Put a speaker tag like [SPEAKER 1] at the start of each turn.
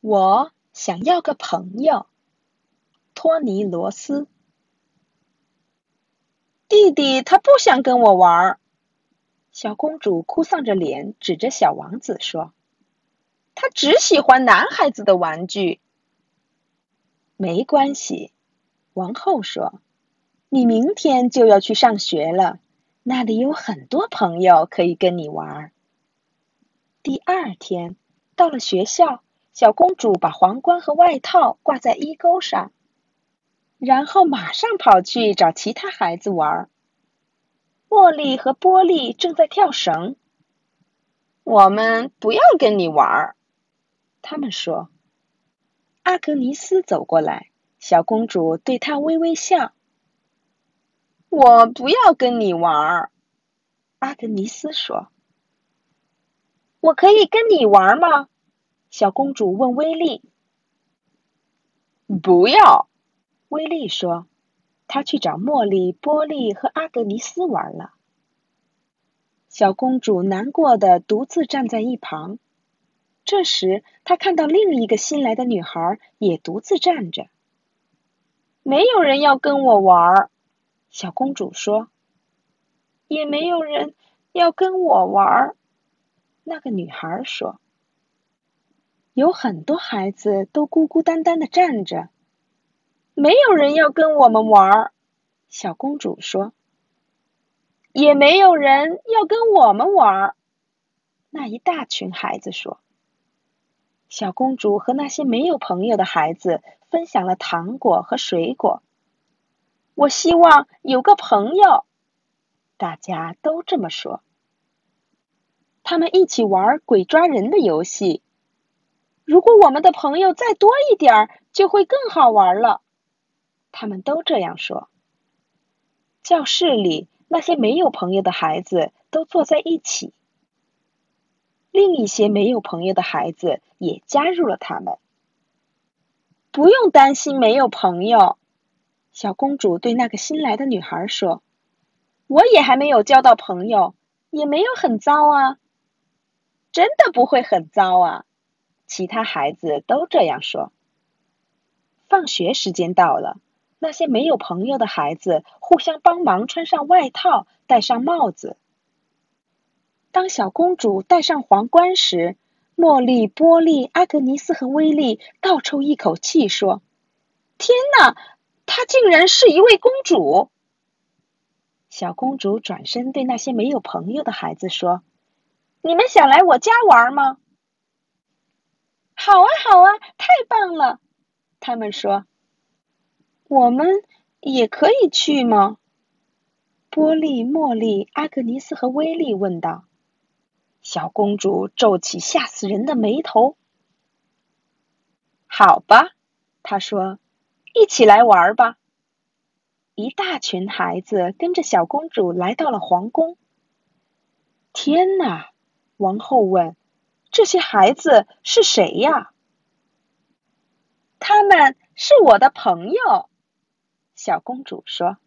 [SPEAKER 1] 我想要个朋友，托尼罗斯。弟弟他不想跟我玩儿。小公主哭丧着脸，指着小王子说：“他只喜欢男孩子的玩具。”没关系，王后说：“你明天就要去上学了，那里有很多朋友可以跟你玩。”第二天到了学校。小公主把皇冠和外套挂在衣钩上，然后马上跑去找其他孩子玩。茉莉和波利正在跳绳。我们不要跟你玩，他们说。阿格尼斯走过来，小公主对他微微笑。我不要跟你玩，阿格尼斯说。我可以跟你玩吗？小公主问威利：“不要。”威利说：“他去找茉莉、波利和阿格尼斯玩了。”小公主难过的独自站在一旁。这时，她看到另一个新来的女孩也独自站着。“没有人要跟我玩。”小公主说。“也没有人要跟我玩。”那个女孩说。有很多孩子都孤孤单单的站着，没有人要跟我们玩儿。小公主说：“也没有人要跟我们玩儿。”那一大群孩子说。小公主和那些没有朋友的孩子分享了糖果和水果。我希望有个朋友，大家都这么说。他们一起玩鬼抓人的游戏。如果我们的朋友再多一点儿，就会更好玩了。他们都这样说。教室里那些没有朋友的孩子都坐在一起，另一些没有朋友的孩子也加入了他们。不用担心没有朋友，小公主对那个新来的女孩说：“我也还没有交到朋友，也没有很糟啊，真的不会很糟啊。”其他孩子都这样说。放学时间到了，那些没有朋友的孩子互相帮忙穿上外套，戴上帽子。当小公主戴上皇冠时，茉莉、波利、阿格尼斯和威利倒抽一口气说：“天哪，她竟然是一位公主！”小公主转身对那些没有朋友的孩子说：“你们想来我家玩吗？”好啊，好啊，太棒了！他们说：“我们也可以去吗？”波利、茉莉、阿格尼斯和威利问道。小公主皱起吓死人的眉头。“好吧，”她说，“一起来玩吧。”一大群孩子跟着小公主来到了皇宫。天哪！王后问。这些孩子是谁呀？他们是我的朋友，小公主说。